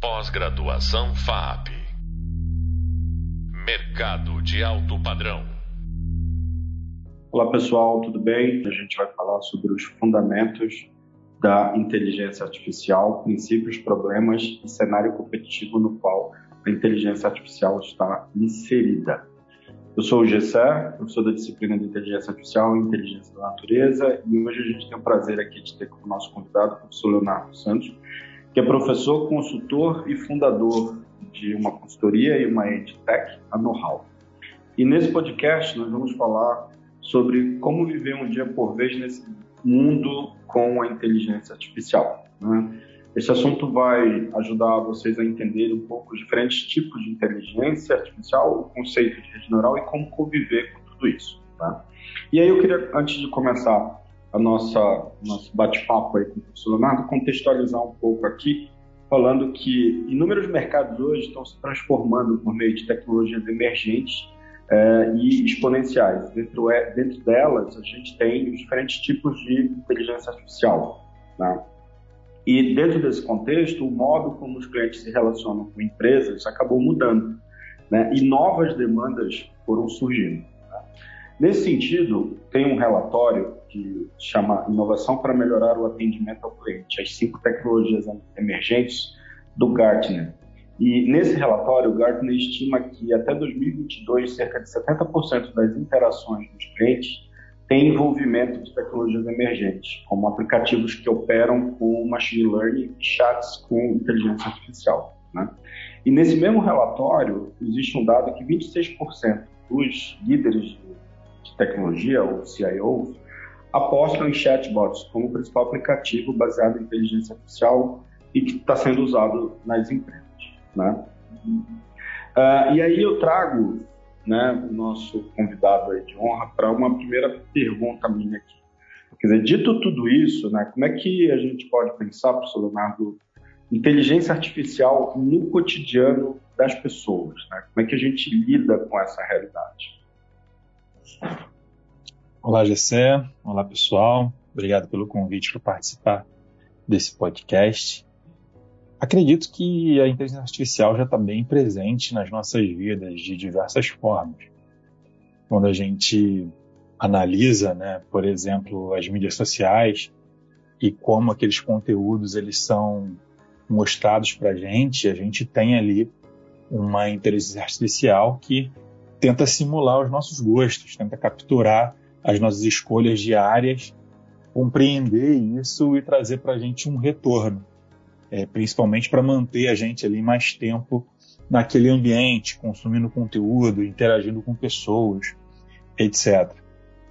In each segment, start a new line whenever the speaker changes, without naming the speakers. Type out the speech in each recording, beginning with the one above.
Pós-graduação FAP. Mercado de alto padrão.
Olá pessoal, tudo bem? A gente vai falar sobre os fundamentos da inteligência artificial, princípios, problemas e cenário competitivo no qual a inteligência artificial está inserida. Eu sou o Gessé, professor da disciplina de Inteligência Artificial e Inteligência da Natureza, e hoje a gente tem o prazer aqui de ter como nosso convidado o professor Leonardo Santos, que é professor, consultor e fundador de uma consultoria e uma edtech, a Know-How. E nesse podcast nós vamos falar sobre como viver um dia por vez nesse mundo com a inteligência artificial. Né? Esse assunto vai ajudar vocês a entender um pouco os diferentes tipos de inteligência artificial, o conceito de rede neural e como conviver com tudo isso. Tá? E aí eu queria, antes de começar a nossa nosso bate-papo aí com o professor Leonardo, contextualizar um pouco aqui, falando que inúmeros mercados hoje estão se transformando por meio de tecnologias emergentes é, e exponenciais. Dentro, é, dentro delas, a gente tem os diferentes tipos de inteligência artificial. Né? E dentro desse contexto, o modo como os clientes se relacionam com empresas acabou mudando, né? E novas demandas foram surgindo. Né? Nesse sentido, tem um relatório que chama Inovação para Melhorar o Atendimento ao Cliente, as cinco tecnologias emergentes do Gartner. E nesse relatório, o Gartner estima que até 2022, cerca de 70% das interações dos clientes tem envolvimento de tecnologias emergentes, como aplicativos que operam com machine learning e chats com inteligência artificial. Né? E nesse mesmo relatório, existe um dado que 26% dos líderes de tecnologia, ou CIOs, apostam em chatbots como principal aplicativo baseado em inteligência artificial e que está sendo usado nas empresas. Né? Uh, e aí eu trago né, o nosso convidado de honra para uma primeira pergunta minha aqui. Quer dizer, dito tudo isso, né, como é que a gente pode pensar, professor Leonardo, inteligência artificial no cotidiano das pessoas? Né? Como é que a gente lida com essa realidade?
Olá, Gessé. Olá, pessoal. Obrigado pelo convite para participar desse podcast. Acredito que a inteligência artificial já está bem presente nas nossas vidas de diversas formas. Quando a gente analisa, né, por exemplo, as mídias sociais e como aqueles conteúdos eles são mostrados para a gente, a gente tem ali uma inteligência artificial que tenta simular os nossos gostos, tenta capturar as nossas escolhas diárias, compreender isso e trazer para a gente um retorno é, principalmente para manter a gente ali mais tempo naquele ambiente, consumindo conteúdo, interagindo com pessoas, etc.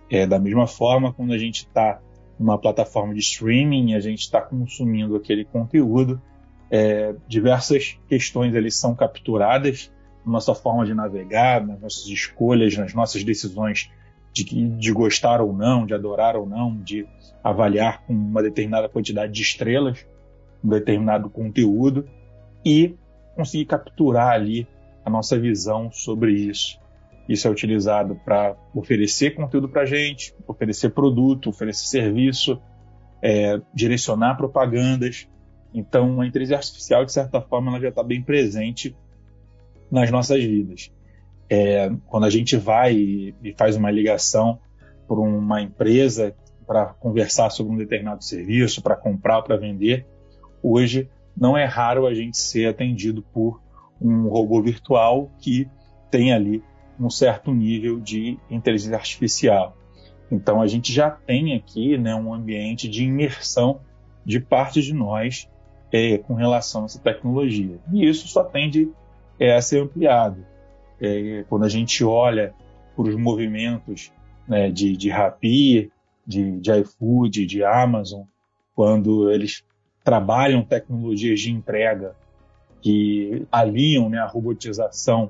É, da mesma forma, quando a gente está numa plataforma de streaming, a gente está consumindo aquele conteúdo, é, diversas questões ali são capturadas na nossa forma de navegar, nas nossas escolhas, nas nossas decisões de, de gostar ou não, de adorar ou não, de avaliar com uma determinada quantidade de estrelas um determinado conteúdo e conseguir capturar ali a nossa visão sobre isso. Isso é utilizado para oferecer conteúdo para gente, oferecer produto, oferecer serviço, é, direcionar propagandas. Então, a inteligência artificial, de certa forma, ela já está bem presente nas nossas vidas. É, quando a gente vai e, e faz uma ligação para uma empresa para conversar sobre um determinado serviço, para comprar para vender, Hoje não é raro a gente ser atendido por um robô virtual que tem ali um certo nível de inteligência artificial. Então a gente já tem aqui né, um ambiente de imersão de parte de nós é, com relação a essa tecnologia. E isso só tende é, a ser ampliado. É, quando a gente olha para os movimentos né, de, de Rappi, de, de iFood, de Amazon, quando eles trabalham tecnologias de entrega que alinham né, a robotização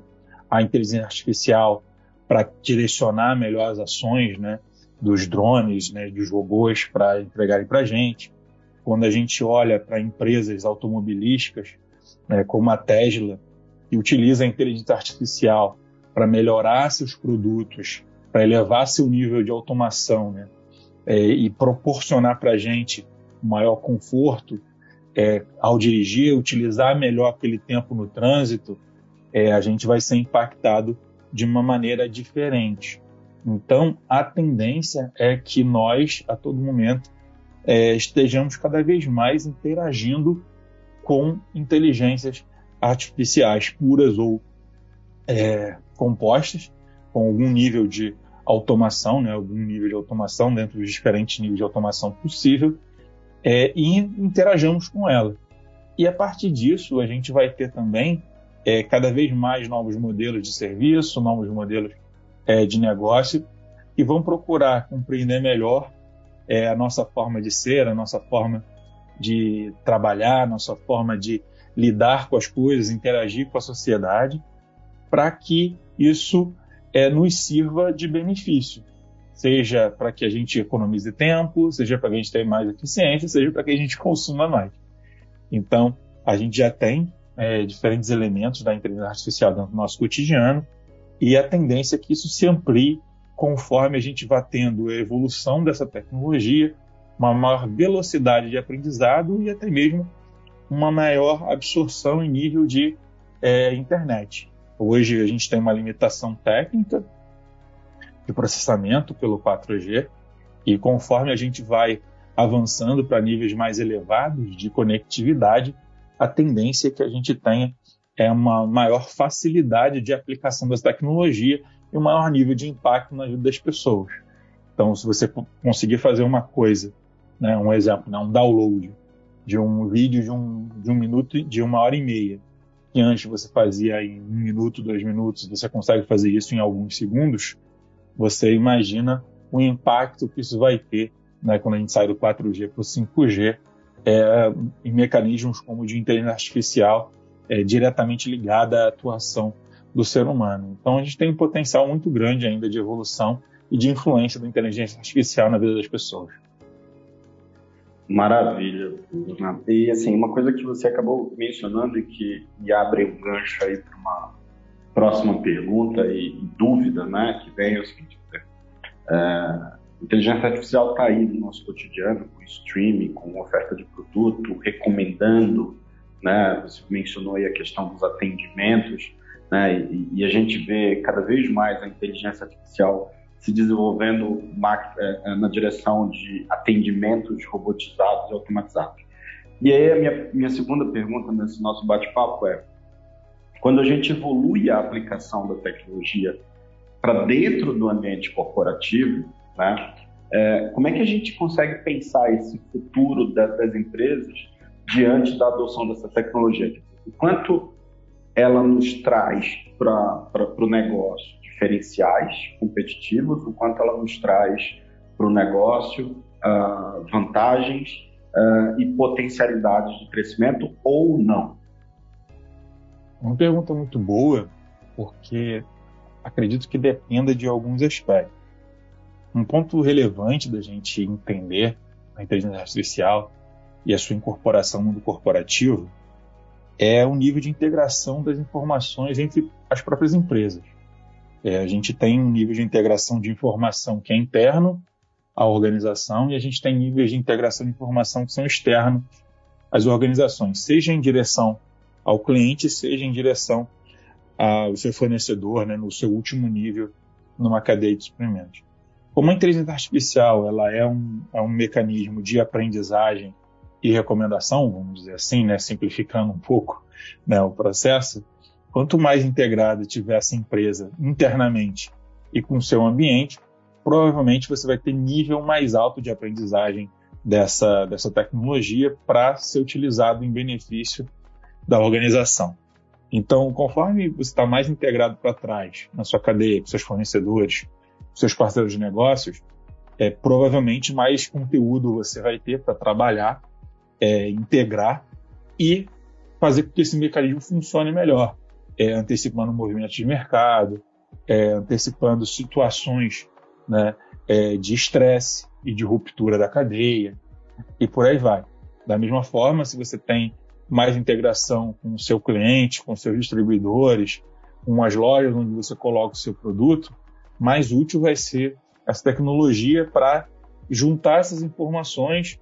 à inteligência artificial para direcionar melhor as ações né, dos drones, né, dos robôs para entregarem para a gente. Quando a gente olha para empresas automobilísticas, né, como a Tesla, que utiliza a inteligência artificial para melhorar seus produtos, para elevar seu nível de automação né, é, e proporcionar para a gente maior conforto é, ao dirigir, utilizar melhor aquele tempo no trânsito, é, a gente vai ser impactado de uma maneira diferente. Então, a tendência é que nós, a todo momento, é, estejamos cada vez mais interagindo com inteligências artificiais puras ou é, compostas, com algum nível de automação, né, algum nível de automação dentro dos diferentes níveis de automação possível, é, e interajamos com ela. E a partir disso, a gente vai ter também é, cada vez mais novos modelos de serviço, novos modelos é, de negócio, e vão procurar compreender melhor é, a nossa forma de ser, a nossa forma de trabalhar, a nossa forma de lidar com as coisas, interagir com a sociedade, para que isso é, nos sirva de benefício. Seja para que a gente economize tempo, seja para que a gente tenha mais eficiência, seja para que a gente consuma mais. Então, a gente já tem é, diferentes elementos da inteligência artificial do nosso cotidiano e a tendência é que isso se amplie conforme a gente vai tendo a evolução dessa tecnologia, uma maior velocidade de aprendizado e até mesmo uma maior absorção em nível de é, internet. Hoje a gente tem uma limitação técnica de processamento pelo 4G e conforme a gente vai avançando para níveis mais elevados de conectividade, a tendência é que a gente tenha é uma maior facilidade de aplicação dessa tecnologia e um maior nível de impacto na vida das pessoas. Então, se você conseguir fazer uma coisa, né, um exemplo, né, um download de um vídeo de um, de um minuto, de uma hora e meia, que antes você fazia em um minuto, dois minutos, você consegue fazer isso em alguns segundos, você imagina o impacto que isso vai ter né, quando a gente sai do 4G para o 5G é, em mecanismos como de inteligência artificial é, diretamente ligada à atuação do ser humano. Então a gente tem um potencial muito grande ainda de evolução e de influência da inteligência artificial na vida das pessoas.
Maravilha. E assim, uma coisa que você acabou mencionando e que abre um gancho aí para uma próxima pergunta e, e, dúvida, né, que vem é o seguinte: é, inteligência artificial está aí no nosso cotidiano, com streaming, com oferta de produto, recomendando, né, você mencionou aí a questão dos atendimentos, né, e, e a gente vê cada vez mais a inteligência artificial se desenvolvendo é, na direção de atendimentos robotizados e automatizados. E aí a minha, minha segunda pergunta nesse nosso bate-papo é, quando a gente evolui a aplicação da tecnologia para dentro do ambiente corporativo, né, é, como é que a gente consegue pensar esse futuro da, das empresas diante da adoção dessa tecnologia? O quanto ela nos traz para o negócio diferenciais competitivos, o quanto ela nos traz para o negócio uh, vantagens uh, e potencialidades de crescimento ou não?
Uma pergunta muito boa, porque acredito que dependa de alguns aspectos. Um ponto relevante da gente entender a inteligência artificial e a sua incorporação no mundo corporativo é o nível de integração das informações entre as próprias empresas. É, a gente tem um nível de integração de informação que é interno à organização e a gente tem níveis de integração de informação que são externos às organizações, seja em direção ao cliente, seja em direção ao seu fornecedor, né, no seu último nível numa cadeia de suprimentos. Como a inteligência artificial ela é um, é um mecanismo de aprendizagem e recomendação, vamos dizer assim, né, simplificando um pouco né, o processo, quanto mais integrada tiver essa empresa internamente e com o seu ambiente, provavelmente você vai ter nível mais alto de aprendizagem dessa, dessa tecnologia para ser utilizado em benefício da organização. Então, conforme você está mais integrado para trás na sua cadeia, com seus fornecedores, com seus parceiros de negócios, é, provavelmente mais conteúdo você vai ter para trabalhar, é, integrar e fazer com que esse mecanismo funcione melhor é, antecipando movimentos de mercado, é, antecipando situações né, é, de estresse e de ruptura da cadeia, e por aí vai. Da mesma forma, se você tem mais integração com o seu cliente, com seus distribuidores, com as lojas onde você coloca o seu produto, mais útil vai ser essa tecnologia para juntar essas informações,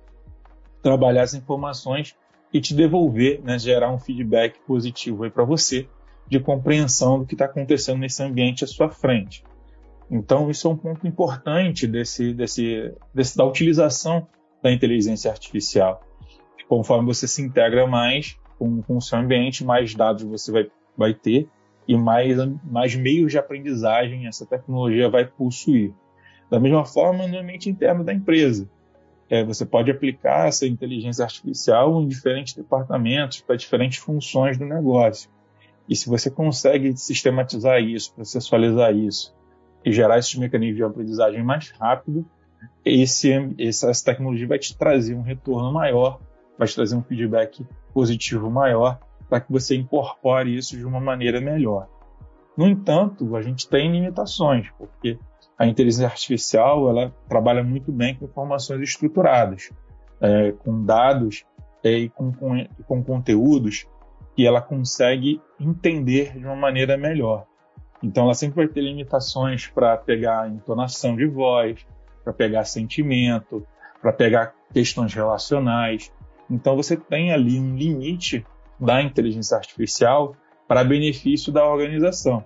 trabalhar essas informações e te devolver, né, gerar um feedback positivo aí para você de compreensão do que está acontecendo nesse ambiente à sua frente. Então, isso é um ponto importante desse, desse, desse, da utilização da inteligência artificial. Conforme você se integra mais com, com o seu ambiente, mais dados você vai, vai ter e mais, mais meios de aprendizagem essa tecnologia vai possuir. Da mesma forma, no ambiente interno da empresa. É, você pode aplicar essa inteligência artificial em diferentes departamentos, para diferentes funções do negócio. E se você consegue sistematizar isso, processualizar isso e gerar esses mecanismos de aprendizagem mais rápido, esse, essa tecnologia vai te trazer um retorno maior, vai te trazer um feedback positivo maior, para que você incorpore isso de uma maneira melhor. No entanto, a gente tem limitações, porque a inteligência artificial ela trabalha muito bem com informações estruturadas, é, com dados é, e com, com, com conteúdos que ela consegue entender de uma maneira melhor. Então, ela sempre vai ter limitações para pegar entonação de voz, para pegar sentimento, para pegar questões relacionais. Então, você tem ali um limite da inteligência artificial para benefício da organização.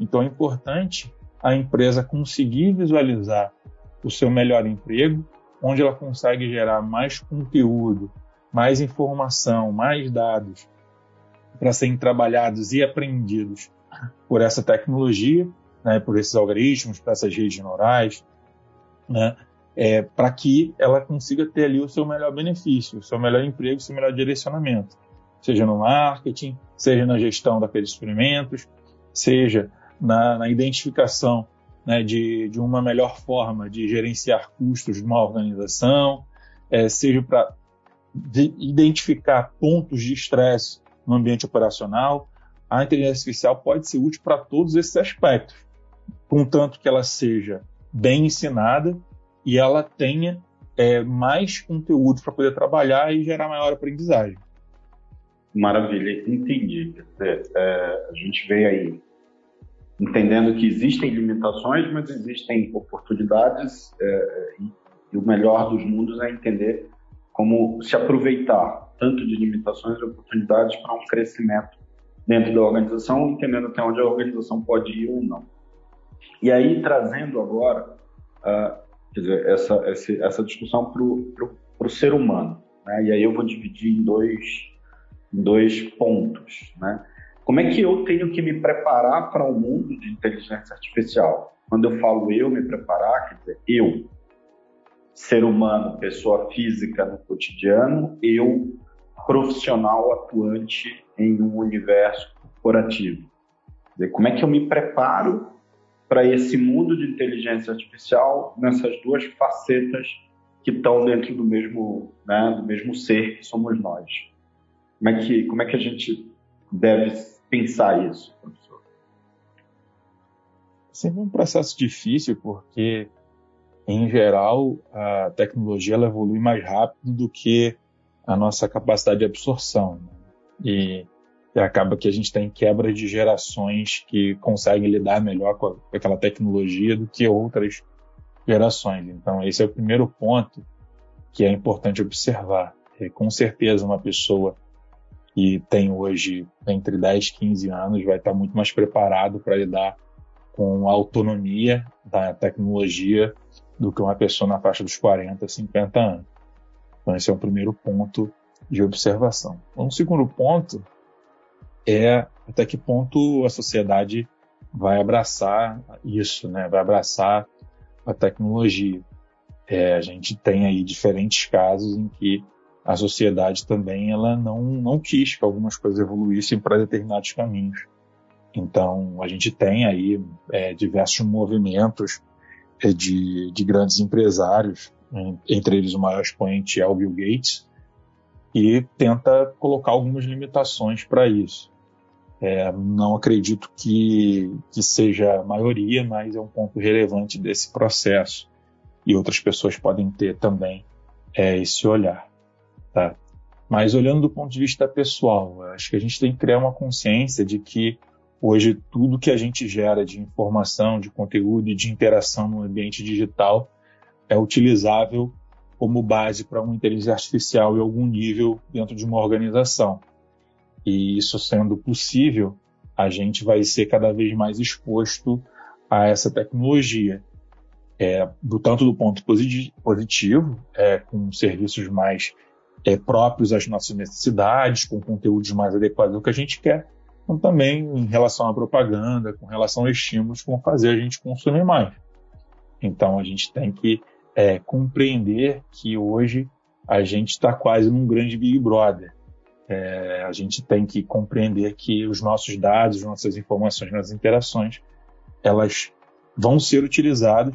Então, é importante a empresa conseguir visualizar o seu melhor emprego, onde ela consegue gerar mais conteúdo, mais informação, mais dados para serem trabalhados e aprendidos por essa tecnologia, né, por esses algoritmos, por essas redes neurais, né, é, para que ela consiga ter ali o seu melhor benefício, o seu melhor emprego, o seu melhor direcionamento, seja no marketing, seja na gestão daqueles experimentos, seja na, na identificação né, de, de, uma melhor forma de gerenciar custos de uma organização, é, seja para identificar pontos de estresse no ambiente operacional. A inteligência artificial pode ser útil para todos esses aspectos, contanto que ela seja bem ensinada e ela tenha é, mais conteúdo para poder trabalhar e gerar maior aprendizagem.
Maravilha, entendi. É, a gente vê aí entendendo que existem limitações, mas existem oportunidades é, e, o melhor dos mundos é entender como se aproveitar tanto de limitações e oportunidades para um crescimento dentro da organização, entendendo até onde a organização pode ir ou não. E aí trazendo agora, uh, dizer, essa, essa, discussão para o ser humano, né? E aí eu vou dividir em dois, dois pontos, né? Como é que eu tenho que me preparar para o um mundo de inteligência artificial? Quando eu falo eu me preparar, quer dizer, eu, ser humano, pessoa física no cotidiano, eu, profissional atuante em um universo corporativo. Como é que eu me preparo para esse mundo de inteligência artificial nessas duas facetas que estão dentro do mesmo, né, do mesmo ser que somos nós? Como é que, como é que a gente deve pensar isso, professor?
Sempre um processo difícil, porque, em geral, a tecnologia evolui mais rápido do que a nossa capacidade de absorção. Né? E, e, acaba que a gente tem quebra de gerações que conseguem lidar melhor com, a, com aquela tecnologia do que outras gerações. Então, esse é o primeiro ponto que é importante observar. É, com certeza, uma pessoa que tem hoje entre 10 e 15 anos vai estar muito mais preparado para lidar com a autonomia da tecnologia do que uma pessoa na faixa dos 40, 50 anos. Então, esse é o primeiro ponto de observação. Um segundo ponto é até que ponto a sociedade vai abraçar isso, né? vai abraçar a tecnologia. É, a gente tem aí diferentes casos em que a sociedade também ela não, não quis que algumas coisas evoluíssem para determinados caminhos. Então, a gente tem aí é, diversos movimentos é, de, de grandes empresários, entre eles o maior expoente é o Bill Gates, e tenta colocar algumas limitações para isso. É, não acredito que, que seja a maioria, mas é um ponto relevante desse processo. E outras pessoas podem ter também é, esse olhar. Tá? Mas olhando do ponto de vista pessoal, acho que a gente tem que criar uma consciência de que hoje tudo que a gente gera de informação, de conteúdo e de interação no ambiente digital é utilizável como base para uma inteligência artificial em algum nível dentro de uma organização. E isso sendo possível, a gente vai ser cada vez mais exposto a essa tecnologia. É, do tanto do ponto positivo, é, com serviços mais é, próprios às nossas necessidades, com conteúdos mais adequados ao que a gente quer, como também em relação à propaganda, com relação a estímulos vão fazer a gente consumir mais. Então a gente tem que é, compreender que hoje a gente está quase num grande Big Brother. É, a gente tem que compreender que os nossos dados, nossas informações, nossas interações, elas vão ser utilizadas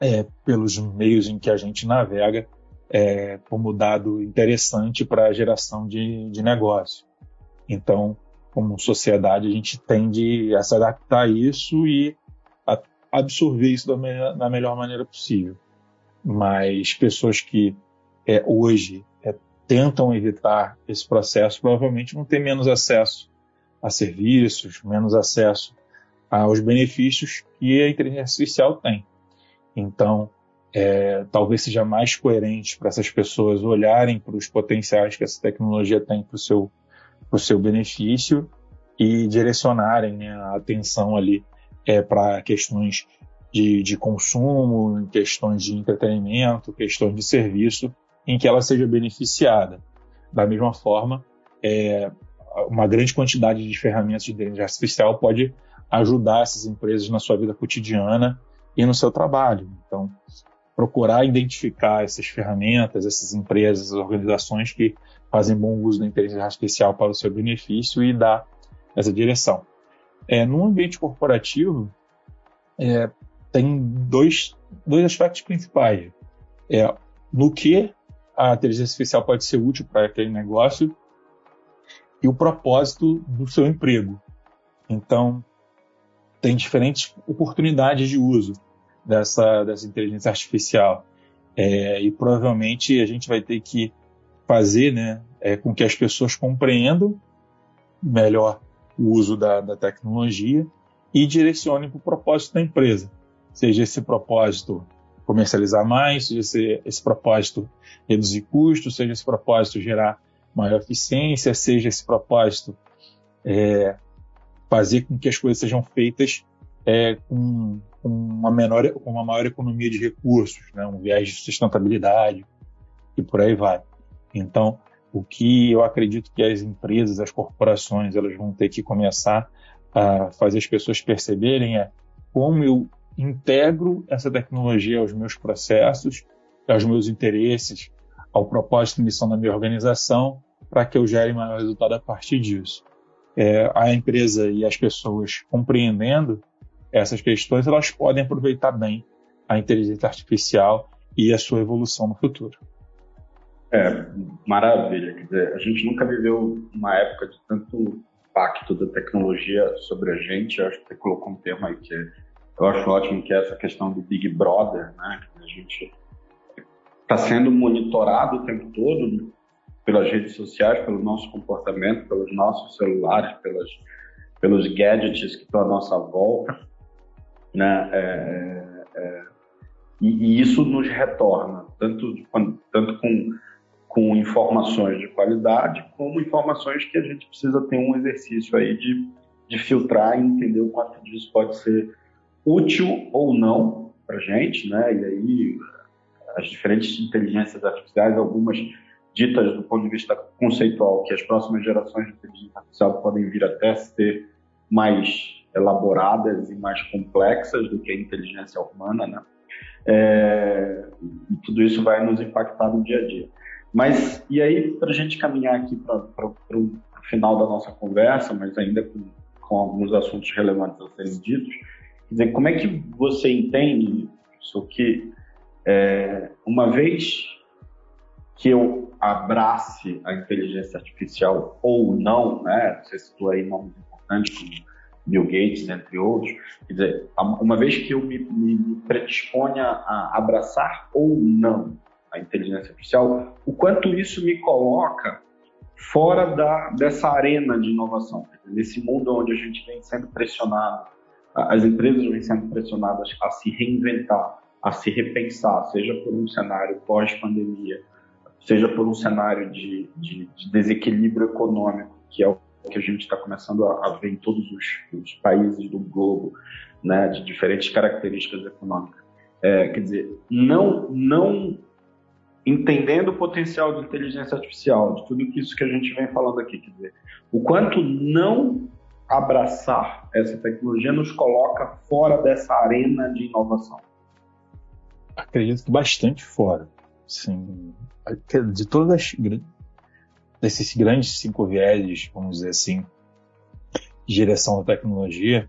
é, pelos meios em que a gente navega é, como dado interessante para a geração de, de negócio. Então, como sociedade, a gente tende a se adaptar a isso e a absorver isso da, me da melhor maneira possível. Mas pessoas que é, hoje é, tentam evitar esse processo provavelmente vão ter menos acesso a serviços, menos acesso aos benefícios que a inteligência artificial tem. Então, é, talvez seja mais coerente para essas pessoas olharem para os potenciais que essa tecnologia tem para o seu, seu benefício e direcionarem né, a atenção ali é, para questões de, de consumo, questões de entretenimento, questões de serviço, em que ela seja beneficiada. Da mesma forma, é, uma grande quantidade de ferramentas de inteligência artificial pode ajudar essas empresas na sua vida cotidiana e no seu trabalho. Então, procurar identificar essas ferramentas, essas empresas, organizações que fazem bom uso da inteligência artificial para o seu benefício e dar essa direção. É, no ambiente corporativo, é, tem dois, dois aspectos principais. É, no que a inteligência artificial pode ser útil para aquele negócio e o propósito do seu emprego. Então, tem diferentes oportunidades de uso dessa, dessa inteligência artificial. É, e provavelmente a gente vai ter que fazer né, é, com que as pessoas compreendam melhor o uso da, da tecnologia e direcionem para o propósito da empresa. Seja esse propósito comercializar mais, seja esse, esse propósito reduzir custos, seja esse propósito gerar maior eficiência, seja esse propósito é, fazer com que as coisas sejam feitas é, com, com, uma menor, com uma maior economia de recursos, né? um viés de sustentabilidade e por aí vai. Então, o que eu acredito que as empresas, as corporações, elas vão ter que começar a fazer as pessoas perceberem é como eu integro essa tecnologia aos meus processos, aos meus interesses, ao propósito e missão da minha organização, para que eu gere maior resultado a partir disso. É, a empresa e as pessoas compreendendo essas questões, elas podem aproveitar bem a inteligência artificial e a sua evolução no futuro.
É, maravilha. Quer dizer, a gente nunca viveu uma época de tanto impacto da tecnologia sobre a gente. Eu acho que você colocou um termo aí que eu acho ótimo, que é essa questão do Big Brother, né? Que a gente está sendo monitorado o tempo todo pelas redes sociais, pelo nosso comportamento, pelos nossos celulares, pelas, pelos gadgets que estão à nossa volta né? É, é, é, e, e, isso nos retorna, tanto, tanto com, com informações de qualidade, como informações que a gente precisa ter um exercício aí de, de filtrar e entender o quanto disso pode ser útil ou não para gente, né? E aí as diferentes inteligências artificiais, algumas ditas do ponto de vista conceitual, que as próximas gerações de inteligência artificial podem vir até ser mais elaboradas e mais complexas do que a inteligência humana, né? É, e tudo isso vai nos impactar no dia a dia. Mas, e aí, para a gente caminhar aqui para o final da nossa conversa, mas ainda com, com alguns assuntos relevantes a serem ditos, dizer, como é que você entende isso que, é, uma vez que eu abrace a inteligência artificial ou não, né? Você citou aí nomes importantes como Bill Gates, entre outros. Quer dizer, uma vez que eu me, me predisponha a abraçar ou não a inteligência artificial, o quanto isso me coloca fora da, dessa arena de inovação, nesse mundo onde a gente vem sendo pressionado, as empresas vêm sendo pressionadas a se reinventar, a se repensar, seja por um cenário pós-pandemia, seja por um cenário de, de, de, desequilíbrio econômico, que é o que a gente está começando a, a, ver em todos os, os, países do globo, né, de diferentes características econômicas. É, quer dizer, não, não entendendo o potencial de inteligência artificial, de tudo isso que a gente vem falando aqui, quer dizer, o quanto não abraçar essa tecnologia nos coloca fora dessa arena de inovação.
Acredito que bastante fora. Sim, de todas as desses grandes cinco vieses, vamos dizer assim, de direção da tecnologia,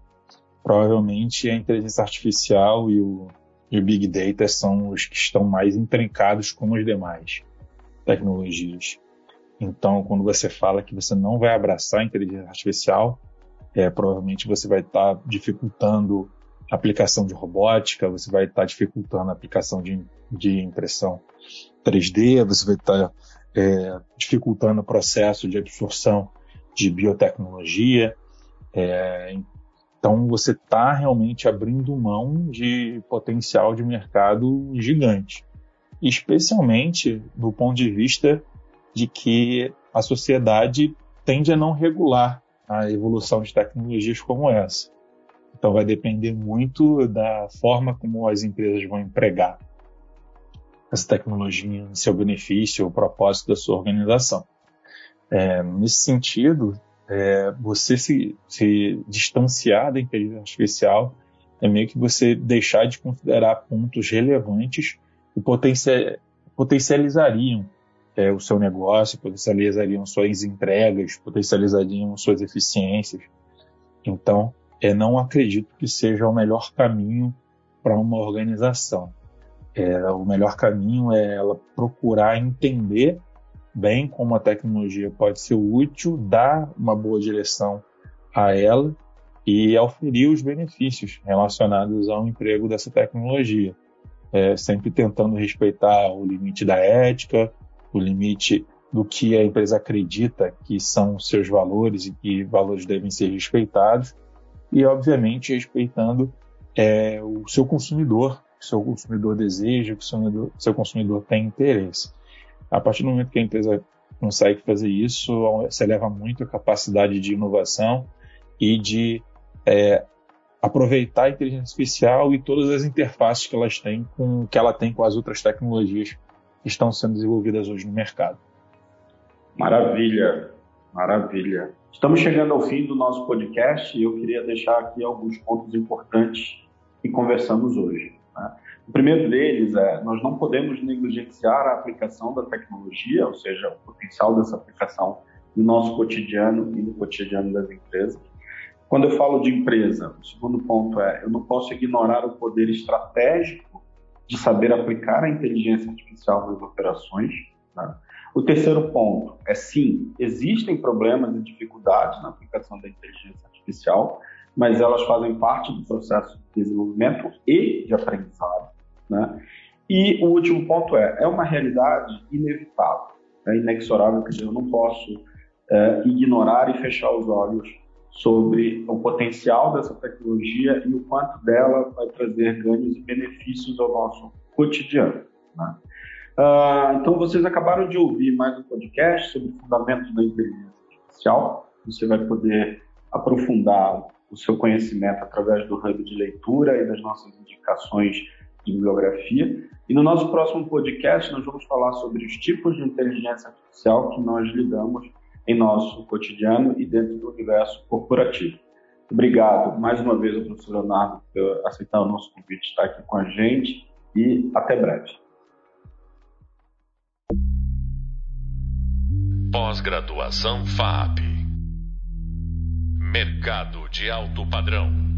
provavelmente a inteligência artificial e o, e o Big Data são os que estão mais intrincados com as demais tecnologias. Então, quando você fala que você não vai abraçar a inteligência artificial, é, provavelmente você vai estar tá dificultando a aplicação de robótica, você vai estar tá dificultando a aplicação de, de impressão 3D, você vai estar tá, é, dificultando o processo de absorção de biotecnologia. É, então, você está realmente abrindo mão de potencial de mercado gigante, especialmente do ponto de vista de que a sociedade tende a não regular a evolução de tecnologias como essa. Então vai depender muito da forma como as empresas vão empregar essa tecnologia em seu benefício ou propósito da sua organização. É, nesse sentido, é, você se, se distanciar da inteligência artificial é meio que você deixar de considerar pontos relevantes que potencializariam é, o seu negócio, potencializariam suas entregas, potencializariam suas eficiências. Então, é, não acredito que seja o melhor caminho para uma organização. É, o melhor caminho é ela procurar entender bem como a tecnologia pode ser útil, dar uma boa direção a ela e oferir os benefícios relacionados ao emprego dessa tecnologia. É, sempre tentando respeitar o limite da ética, o limite do que a empresa acredita que são seus valores e que valores devem ser respeitados, e, obviamente, respeitando é, o seu consumidor, que seu consumidor deseja, que o seu consumidor, seu consumidor tem interesse. A partir do momento que a empresa consegue fazer isso, se eleva muito a capacidade de inovação e de é, aproveitar a inteligência artificial e todas as interfaces que elas têm com que ela tem com as outras tecnologias estão sendo desenvolvidas hoje no mercado.
Maravilha, maravilha. Estamos chegando ao fim do nosso podcast e eu queria deixar aqui alguns pontos importantes que conversamos hoje. Né? O primeiro deles é: nós não podemos negligenciar a aplicação da tecnologia, ou seja, o potencial dessa aplicação no nosso cotidiano e no cotidiano das empresas. Quando eu falo de empresa, o segundo ponto é: eu não posso ignorar o poder estratégico de saber aplicar a inteligência artificial nas operações. Né? O terceiro ponto é sim, existem problemas e dificuldades na aplicação da inteligência artificial, mas elas fazem parte do processo de desenvolvimento e de aprendizado. Né? E o último ponto é, é uma realidade inevitável, é inexorável, quer dizer, eu não posso é, ignorar e fechar os olhos sobre o potencial dessa tecnologia e o quanto dela vai trazer ganhos e benefícios ao nosso cotidiano. Né? Uh, então, vocês acabaram de ouvir mais um podcast sobre fundamentos da inteligência artificial. Você vai poder aprofundar o seu conhecimento através do hub de leitura e das nossas indicações de bibliografia. E no nosso próximo podcast, nós vamos falar sobre os tipos de inteligência artificial que nós lidamos em nosso cotidiano e dentro do universo corporativo. Obrigado mais uma vez ao professor Leonardo por aceitar o nosso convite, estar aqui com a gente e até breve.
Pós-graduação FAP Mercado de alto padrão.